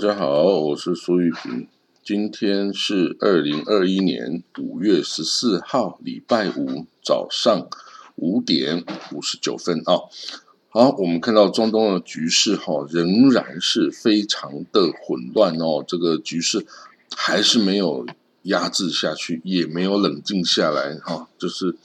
大家好，我是苏玉平。今天是二零二一年五月十四号，礼拜五早上五点五十九分啊。好，我们看到中东的局势哈，仍然是非常的混乱哦。这个局势还是没有压制下去，也没有冷静下来哈。就是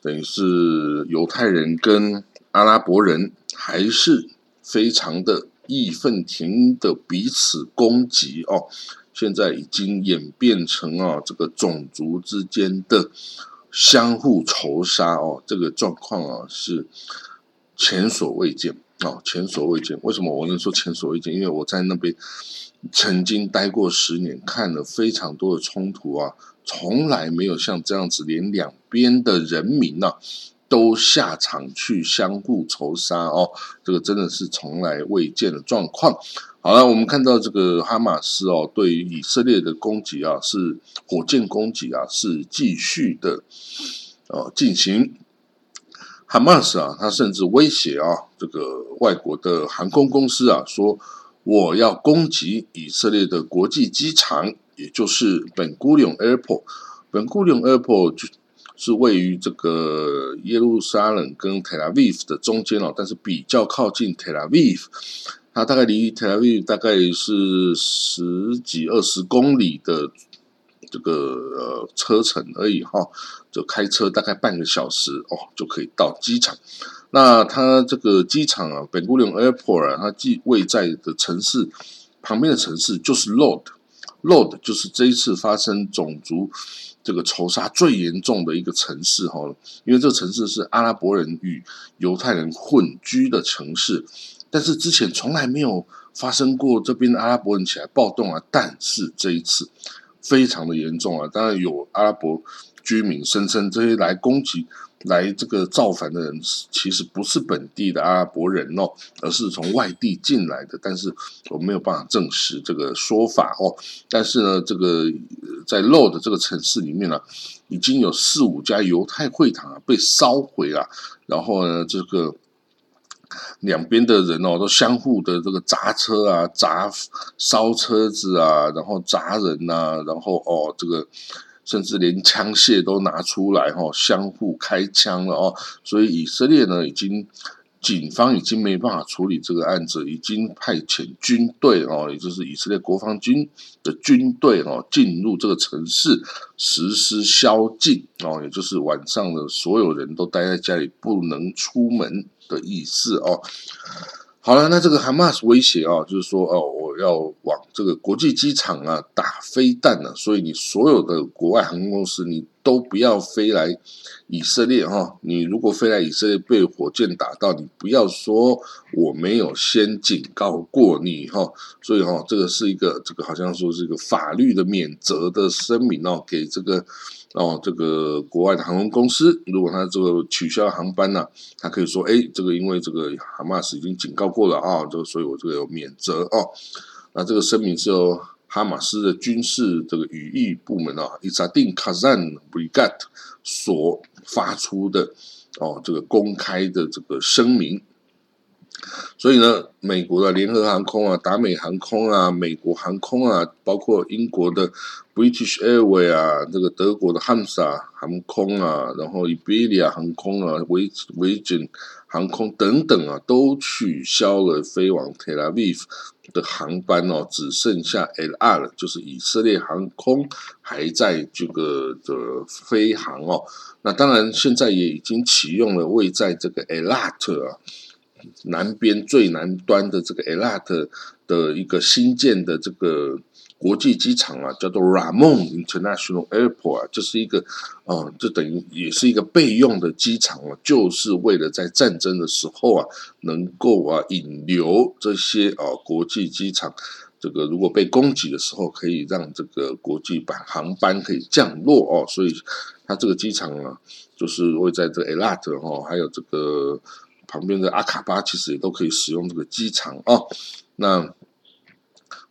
等于是犹太人跟阿拉伯人还是非常的。义愤填膺的彼此攻击哦，现在已经演变成啊这个种族之间的相互仇杀哦，这个状况啊是前所未见哦，前所未见。为什么我能说前所未见？因为我在那边曾经待过十年，看了非常多的冲突啊，从来没有像这样子，连两边的人民呐。都下场去相互仇杀哦，这个真的是从来未见的状况。好了，我们看到这个哈马斯哦，对于以色列的攻击啊，是火箭攻击啊，是继续的呃进行。哈马斯啊，他甚至威胁啊，这个外国的航空公司啊，说我要攻击以色列的国际机场，也就是本古里 Airport。本古里 Airport 就。是位于这个耶路撒冷跟 Tel Aviv 的中间哦，但是比较靠近 Tel Aviv，它大概离 Tel Aviv 大概是十几二十公里的这个呃车程而已哈，就开车大概半个小时哦就可以到机场。那它这个机场啊，本古里 Airport 啊，它既位在的城市旁边的城市就是 Lod，Lod 就是这一次发生种族。这个仇杀最严重的一个城市哈，因为这个城市是阿拉伯人与犹太人混居的城市，但是之前从来没有发生过这边的阿拉伯人起来暴动啊，但是这一次非常的严重啊，当然有阿拉伯居民声称这些来攻击。来这个造反的人其实不是本地的阿拉伯人哦，而是从外地进来的。但是我没有办法证实这个说法哦。但是呢，这个在漏的这个城市里面呢，已经有四五家犹太会堂啊被烧毁了。然后呢，这个两边的人哦都相互的这个砸车啊、砸烧车子啊，然后砸人呐，然后哦这个。甚至连枪械都拿出来哈，相互开枪了哦。所以以色列呢，已经警方已经没办法处理这个案子，已经派遣军队哦，也就是以色列国防军的军队哦，进入这个城市实施宵禁哦，也就是晚上的所有人都待在家里，不能出门的意思哦。好了，那这个 Hamas 威胁啊，就是说哦，我要往这个国际机场啊打飞弹了，所以你所有的国外航空公司，你都不要飞来以色列哈。你如果飞来以色列被火箭打到，你不要说我没有先警告过你哈。所以哈，这个是一个这个好像说是一个法律的免责的声明哦，给这个。哦，这个国外的航空公司，如果他这个取消航班呢，他可以说，哎，这个因为这个哈马斯已经警告过了啊，这个所以我这个有免责哦。那这个声明是由哈马斯的军事这个语义部门啊，Isadin Kazan Brigade 所发出的哦，这个公开的这个声明。所以呢，美国的联合航空啊、达美航空啊、美国航空啊，包括英国的 British Airways 啊，这个德国的汉莎航空啊，然后 Iberia 航空啊、维维珍航空等等啊，都取消了飞往 Tel Aviv 的航班哦，只剩下 El Al 就是以色列航空还在这个的飞航哦。那当然，现在也已经启用了位在这个 Elat 啊。南边最南端的这个 Elat 的一个新建的这个国际机场啊，叫做 Ramon International Airport，啊这是一个啊，这等于也是一个备用的机场啊，就是为了在战争的时候啊，能够啊引流这些啊国际机场，这个如果被攻击的时候，可以让这个国际版航班可以降落哦，所以它这个机场啊，就是会在这 Elat 哈，还有这个。旁边的阿卡巴其实也都可以使用这个机场哦。那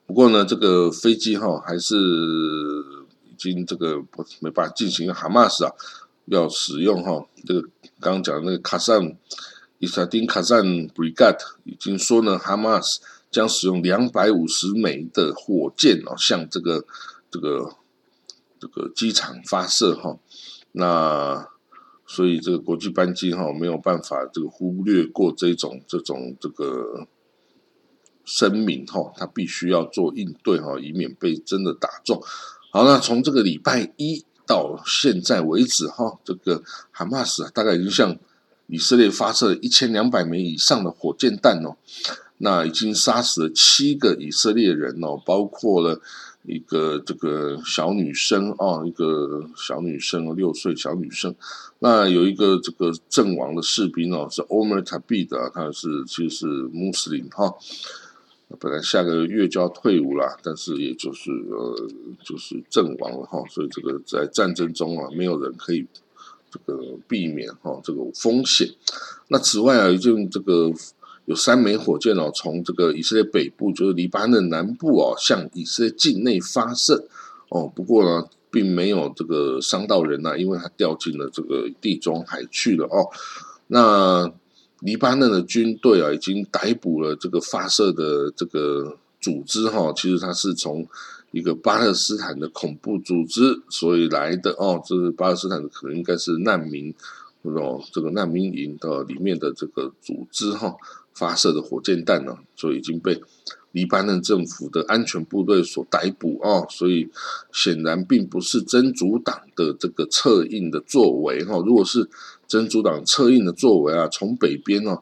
不过呢，这个飞机哈还是已经这个没办法进行。哈马斯啊要使用哈这个刚刚讲的那个卡赞伊萨丁卡赞 brigade 已经说呢，哈马斯将使用两百五十枚的火箭哦，向这个这个这个机场发射哈。那所以这个国际班机哈没有办法这个忽略过这种这种这个声明哈，他必须要做应对哈，以免被真的打中。好，那从这个礼拜一到现在为止哈，这个哈马斯大概已经向以色列发射一千两百枚以上的火箭弹哦，那已经杀死了七个以色列人哦，包括了。一个这个小女生啊，一个小女生，六岁小女生。那有一个这个阵亡的士兵哦，是 Omer Taib 的，他是其实是穆斯林哈。本来下个月就要退伍了，但是也就是呃，就是阵亡了哈。所以这个在战争中啊，没有人可以这个避免哈这个风险。那此外啊，就这个。有三枚火箭哦，从这个以色列北部，就是黎巴嫩南部哦，向以色列境内发射哦。不过呢，并没有这个伤到人呐，因为它掉进了这个地中海去了哦。那黎巴嫩的军队啊，已经逮捕了这个发射的这个组织哈。其实它是从一个巴勒斯坦的恐怖组织所以来的哦。这是巴勒斯坦的，可能应该是难民哦，这个难民营的里面的这个组织哈。发射的火箭弹呢，就已经被黎巴嫩政府的安全部队所逮捕啊，所以显然并不是真主党的这个策应的作为哈。如果是真主党策应的作为啊，从北边哦。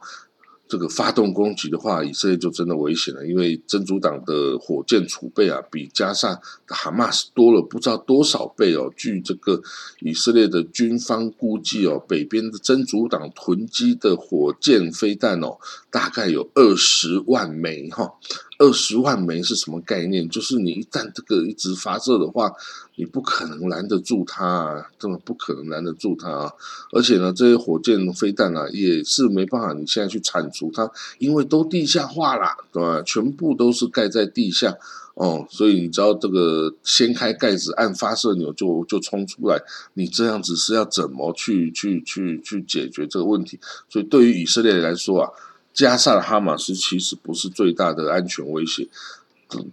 这个发动攻击的话，以色列就真的危险了，因为真主党的火箭储备啊，比加沙的哈马斯多了不知道多少倍哦。据这个以色列的军方估计哦，北边的真主党囤积的火箭飞弹哦，大概有二十万枚哈。二十万枚是什么概念？就是你一旦这个一直发射的话，你不可能拦得住它，啊，真的不可能拦得住它啊！而且呢，这些火箭飞弹啊，也是没办法，你现在去铲除它，因为都地下化了，对吧？全部都是盖在地下哦，所以你知道这个掀开盖子按发射钮就就冲出来，你这样子是要怎么去去去去解决这个问题？所以对于以色列来说啊。加上哈马斯其实不是最大的安全威胁，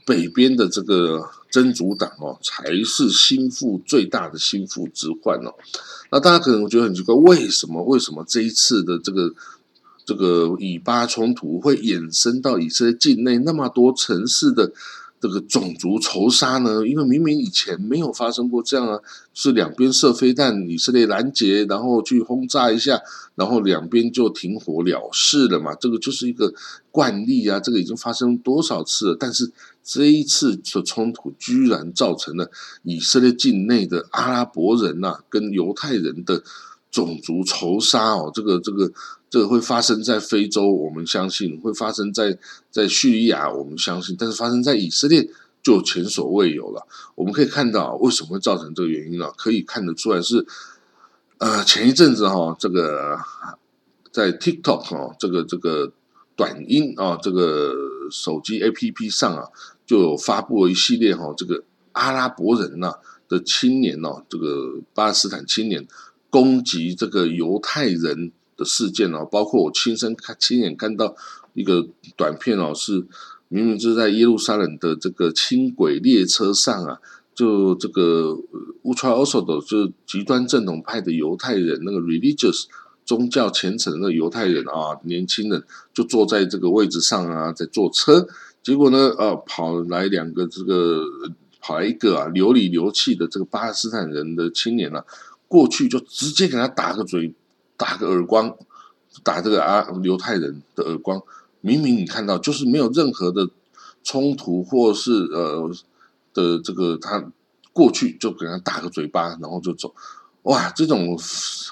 北边的这个真主党哦，才是心腹最大的心腹之患哦。那大家可能觉得很奇怪，为什么？为什么这一次的这个这个以巴冲突会衍生到以色列境内那么多城市的？这个种族仇杀呢？因为明明以前没有发生过这样啊，是两边射飞弹，以色列拦截，然后去轰炸一下，然后两边就停火了事了嘛。这个就是一个惯例啊，这个已经发生多少次了？但是这一次的冲突居然造成了以色列境内的阿拉伯人呐跟犹太人的种族仇杀哦，这个这个。这个会发生在非洲，我们相信会发生在在叙利亚，我们相信，但是发生在以色列就前所未有了。我们可以看到为什么会造成这个原因呢？可以看得出来是，呃，前一阵子哈，这个在 TikTok 哦，这个这个短音啊，这个手机 APP 上啊，就发布了一系列哈，这个阿拉伯人呐的青年哦，这个巴勒斯坦青年攻击这个犹太人。的事件哦，包括我亲身看、亲眼看到一个短片哦，是明明就是在耶路撒冷的这个轻轨列车上啊，就这个 ultra orthodox 就是极端正统派的犹太人，那个 religious 宗教虔诚的犹太人啊，年轻人就坐在这个位置上啊，在坐车，结果呢，呃，跑来两个这个跑来一个啊，流里流气的这个巴勒斯坦人的青年啊，过去就直接给他打个嘴。打个耳光，打这个啊犹太人的耳光，明明你看到就是没有任何的冲突，或是呃的这个他过去就给他打个嘴巴，然后就走，哇，这种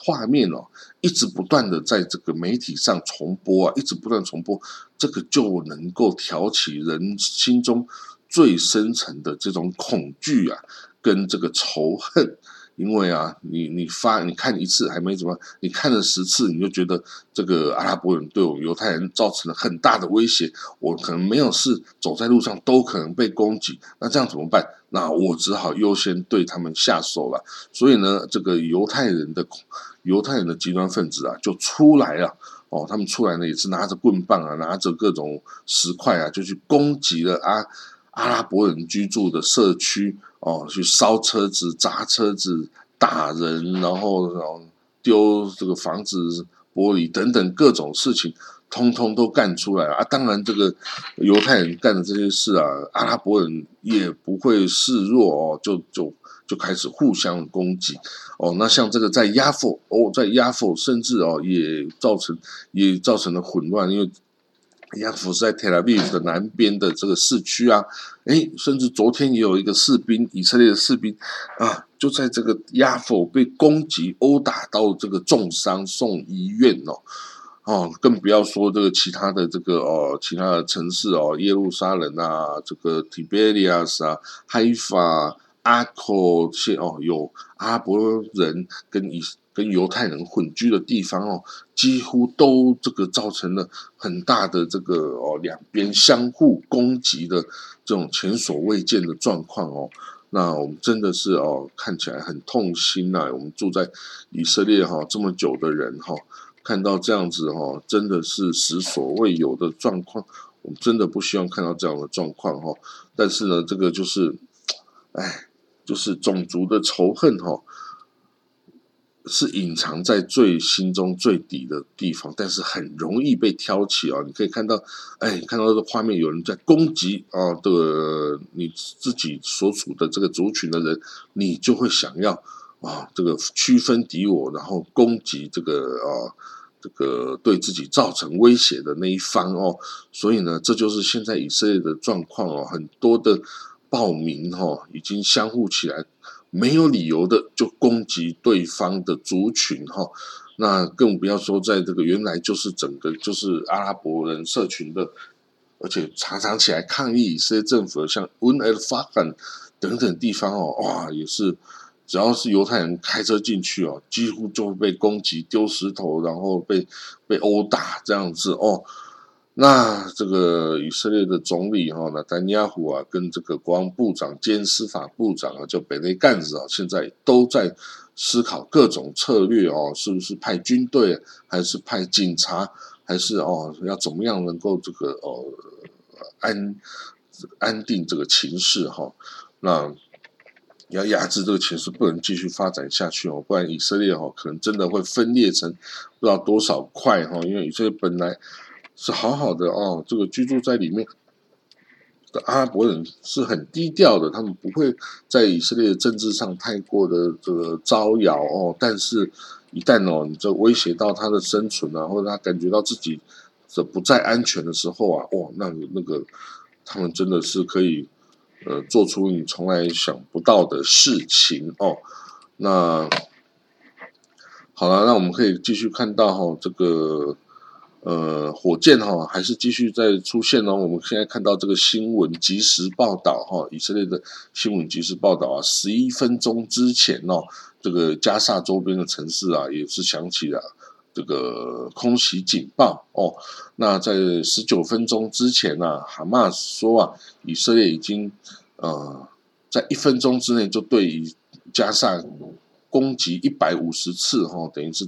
画面哦，一直不断的在这个媒体上重播啊，一直不断重播，这个就能够挑起人心中最深层的这种恐惧啊，跟这个仇恨。因为啊，你你发你看一次还没怎么，你看了十次，你就觉得这个阿拉伯人对我们犹太人造成了很大的威胁，我可能没有事，走在路上都可能被攻击，那这样怎么办？那我只好优先对他们下手了。所以呢，这个犹太人的犹太人的极端分子啊，就出来了哦，他们出来呢也是拿着棍棒啊，拿着各种石块啊，就去攻击了啊阿拉伯人居住的社区哦，去烧车子、砸车子、打人，然后然后丢这个房子玻璃等等各种事情。通通都干出来啊！当然，这个犹太人干的这些事啊，阿拉伯人也不会示弱哦，就就就开始互相攻击哦。那像这个在亚佛哦，在亚佛甚至哦也造成也造成了混乱，因为亚佛在 Tel Aviv 的南边的这个市区啊。诶，甚至昨天也有一个士兵，以色列的士兵啊，就在这个亚佛被攻击殴打到这个重伤，送医院哦。哦，更不要说这个其他的这个哦，其他的城市哦，耶路撒冷啊，这个 Tiberias 啊，Haifa、阿科这些哦，有阿拉伯人跟以跟犹太人混居的地方哦，几乎都这个造成了很大的这个哦，两边相互攻击的这种前所未见的状况哦。那我们真的是哦，看起来很痛心呐。我们住在以色列哈这么久的人哈。看到这样子哈，真的是实所未有的状况，我们真的不希望看到这样的状况哈。但是呢，这个就是，哎，就是种族的仇恨哈，是隐藏在最心中最底的地方，但是很容易被挑起啊。你可以看到，哎，看到这个画面，有人在攻击啊，这个你自己所处的这个族群的人，你就会想要啊，这个区分敌我，然后攻击这个啊。这个对自己造成威胁的那一方哦，所以呢，这就是现在以色列的状况哦。很多的暴民哈，已经相互起来，没有理由的就攻击对方的族群哈。那更不要说在这个原来就是整个就是阿拉伯人社群的，而且常常起来抗议以色列政府的，像温尔法罕等等地方哦，哇，也是。只要是犹太人开车进去哦，几乎就被攻击、丢石头，然后被被殴打这样子哦。那这个以色列的总理哈，那丹尼亚胡啊，跟这个国防部长兼司法部长啊，叫北内干子啊，现在都在思考各种策略哦，是不是派军队，还是派警察，还是哦要怎么样能够这个哦安安定这个情势哈？那。要压制这个情势，不能继续发展下去哦，不然以色列哦可能真的会分裂成不知道多少块哈。因为以色列本来是好好的哦，这个居住在里面的阿拉伯人是很低调的，他们不会在以色列的政治上太过的这个招摇哦。但是，一旦哦你这威胁到他的生存啊，或者他感觉到自己这不再安全的时候啊，哦，那那个他们真的是可以。呃，做出你从来想不到的事情哦。那好了，那我们可以继续看到哈，这个呃，火箭哈还是继续在出现哦。我们现在看到这个新闻即时报道哈，以色列的新闻即时报道啊，十一分钟之前哦，这个加萨周边的城市啊，也是响起了。这个空袭警报哦，那在十九分钟之前呢，哈马斯说啊，以色列已经呃在一分钟之内就对以加萨攻击一百五十次哈，等于是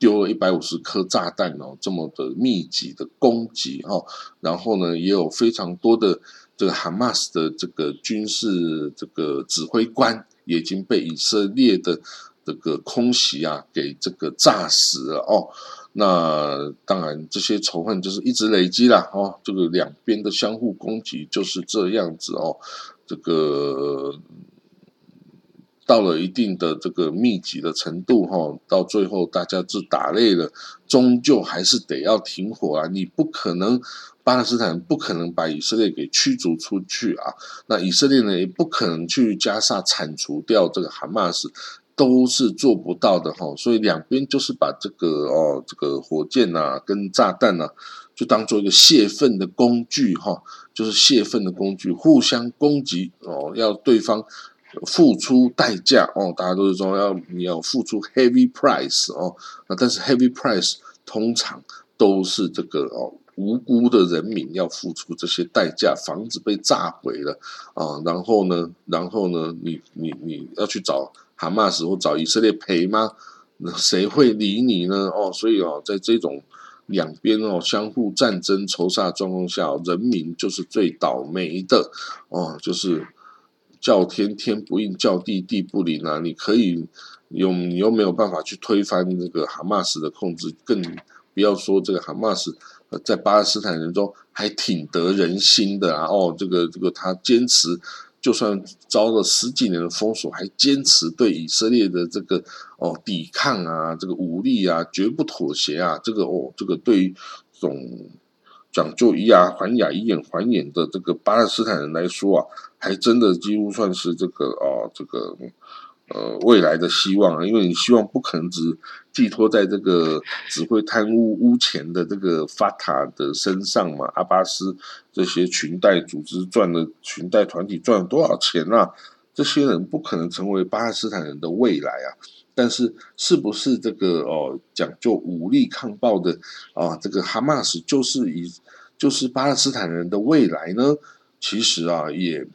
丢了一百五十颗炸弹哦，这么的密集的攻击哈，然后呢，也有非常多的这个哈马斯的这个军事这个指挥官已经被以色列的。这个空袭啊，给这个炸死了哦。那当然，这些仇恨就是一直累积了哦。这个两边的相互攻击就是这样子哦。这个到了一定的这个密集的程度哈，到最后大家是打累了，终究还是得要停火啊。你不可能，巴勒斯坦不可能把以色列给驱逐出去啊。那以色列呢，也不可能去加沙铲除掉这个哈马斯。都是做不到的哈，所以两边就是把这个哦，这个火箭呐跟炸弹呐，就当做一个泄愤的工具哈，就是泄愤的工具，互相攻击哦，要对方付出代价哦，大家都是说要你要付出 heavy price 哦，那但是 heavy price 通常都是这个哦无辜的人民要付出这些代价，房子被炸毁了啊，然后呢，然后呢，你你你要去找。哈马斯或找以色列赔吗？谁会理你呢？哦，所以哦，在这种两边哦相互战争仇杀状况下，人民就是最倒霉的哦，就是叫天天不应，叫地地不灵啊！你可以用，你又没有办法去推翻这个哈马斯的控制，更不要说这个哈马斯在巴勒斯坦人中还挺得人心的啊！哦，这个这个他坚持。就算遭了十几年的封锁，还坚持对以色列的这个哦抵抗啊，这个武力啊，绝不妥协啊，这个哦，这个对于这种讲究以牙还牙、以眼还眼的这个巴勒斯坦人来说啊，还真的几乎算是这个哦，这个。呃，未来的希望啊，因为你希望不可能只寄托在这个只会贪污污钱的这个法塔的身上嘛？阿巴斯这些裙带组织赚了裙带团体赚了多少钱啊？这些人不可能成为巴勒斯坦人的未来啊！但是，是不是这个哦讲究武力抗暴的啊？这个哈马斯就是以就是巴勒斯坦人的未来呢？其实啊，也。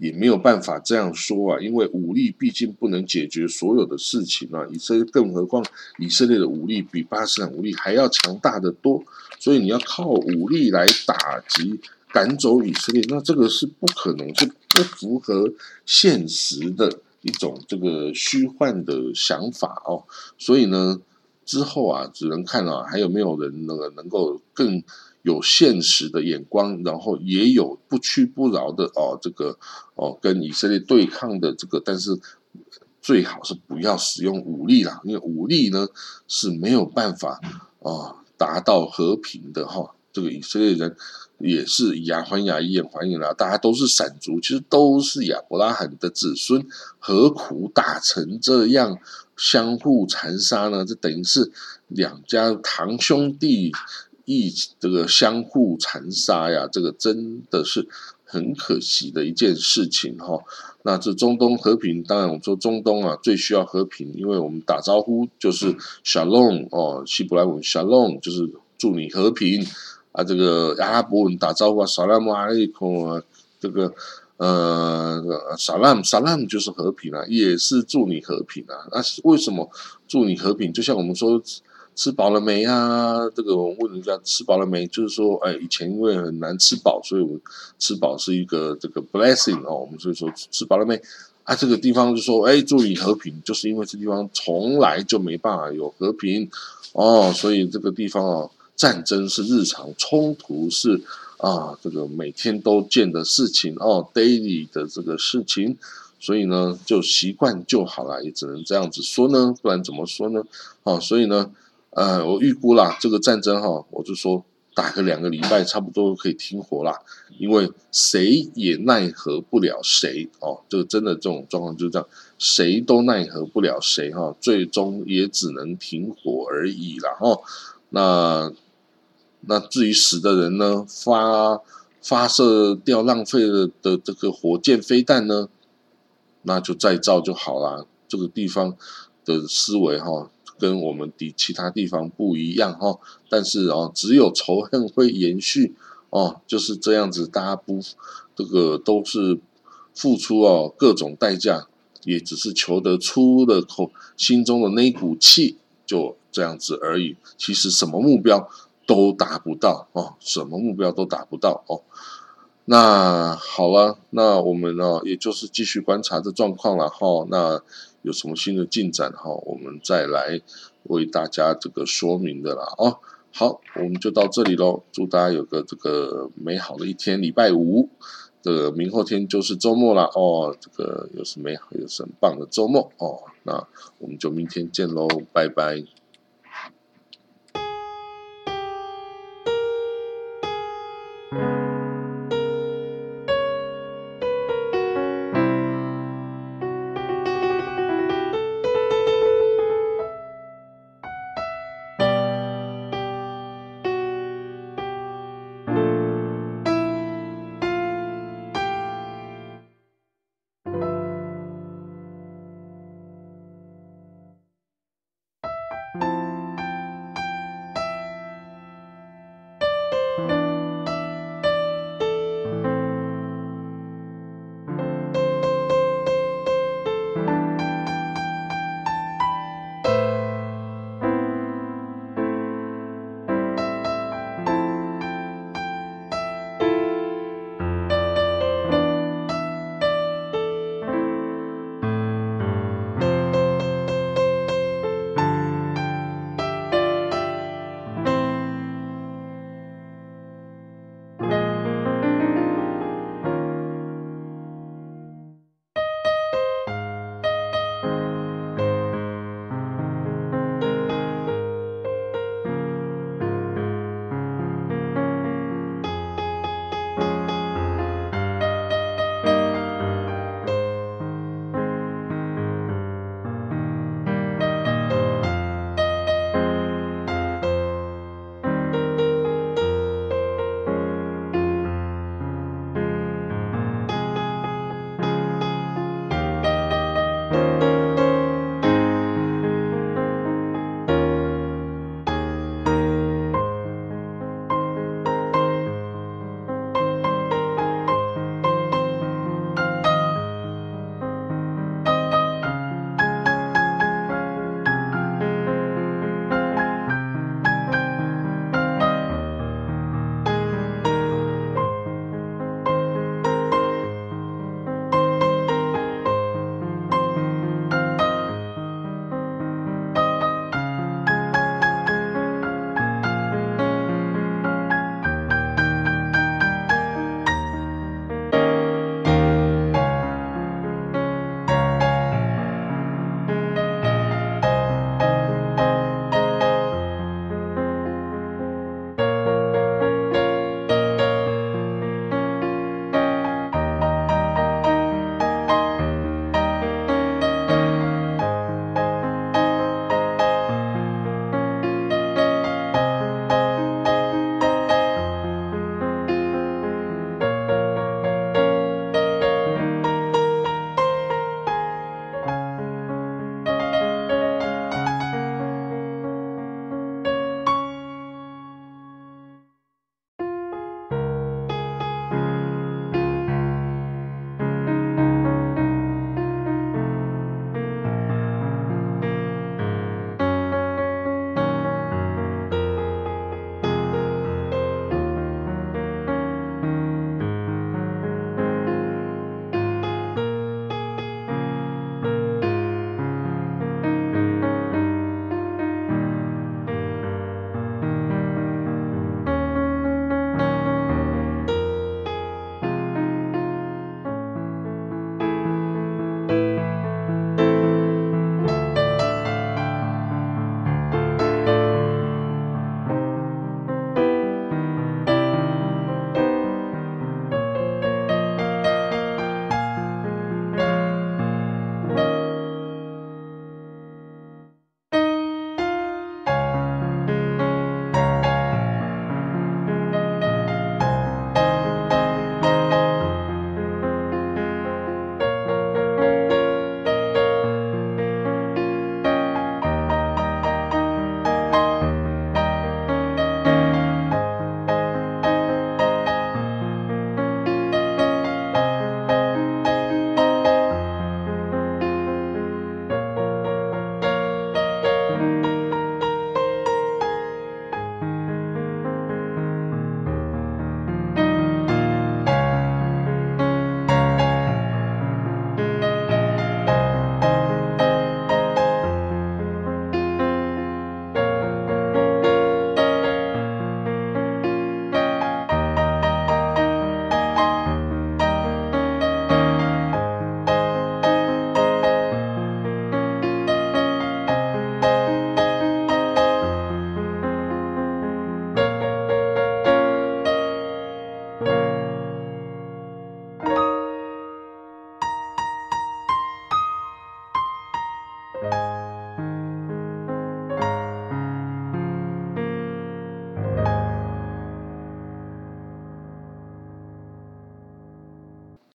也没有办法这样说啊，因为武力毕竟不能解决所有的事情啊。以色列，更何况以色列的武力比巴勒斯坦武力还要强大的多，所以你要靠武力来打击、赶走以色列，那这个是不可能，是不符合现实的一种这个虚幻的想法哦。所以呢，之后啊，只能看啊，还有没有人那个能够更。有现实的眼光，然后也有不屈不挠的哦，这个哦跟以色列对抗的这个，但是最好是不要使用武力啦，因为武力呢是没有办法啊达到和平的哈。这个以色列人也是以牙还牙，以眼还眼啦，大家都是闪族，其实都是亚伯拉罕的子孙，何苦打成这样，相互残杀呢？这等于是两家堂兄弟。一这个相互残杀呀，这个真的是很可惜的一件事情哈。那这中东和平，当然我们说中东啊最需要和平，因为我们打招呼就是 shalom 哦，希伯来文 shalom 就是祝你和平啊。这个阿拉伯文打招呼啊，salam alaikum 啊，这个呃 salam salam 就是和平啊，也是祝你和平啊。那为什么祝你和平？就像我们说。吃饱了没啊？这个我问人家吃饱了没，就是说，哎，以前因为很难吃饱，所以我吃饱是一个这个 blessing 哦。我们所以说吃饱了没啊？这个地方就说，哎，祝你和平，就是因为这地方从来就没办法有和平哦，所以这个地方哦，战争是日常，冲突是啊，这个每天都见的事情哦，daily 的这个事情，所以呢，就习惯就好了，也只能这样子说呢，不然怎么说呢？哦，所以呢。呃，我预估啦，这个战争哈，我就说打个两个礼拜，差不多可以停火啦。因为谁也奈何不了谁哦，这个真的这种状况就是这样，谁都奈何不了谁哈，最终也只能停火而已啦哈。那那至于死的人呢，发发射掉浪费了的这个火箭飞弹呢，那就再造就好啦。这个地方的思维哈。跟我们的其他地方不一样哈，但是哦，只有仇恨会延续哦，就是这样子，大家不这个都是付出哦各种代价，也只是求得出的口心中的那股气，就这样子而已。其实什么目标都达不到哦，什么目标都达不到哦。那好了，那我们呢，也就是继续观察这状况了哈。那有什么新的进展哈，我们再来为大家这个说明的啦哦。好，我们就到这里喽。祝大家有个这个美好的一天，礼拜五，这个明后天就是周末了哦。这个又是美好又是很棒的周末哦。那我们就明天见喽，拜拜。